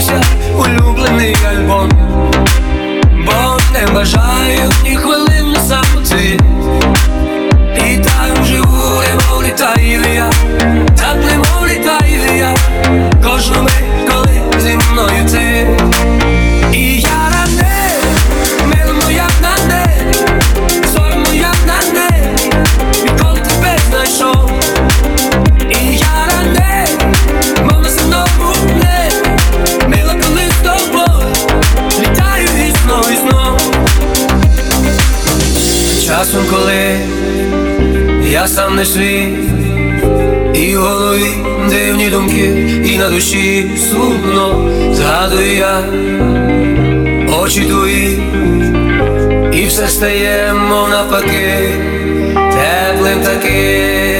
закінчився улюблений альбом, бо не бажаю ні хвилин. коли я сам не свій, і в голові дивні думки, і на душі сумно. Згадую я очі твої, і все стає, мов навпаки, теплим таким.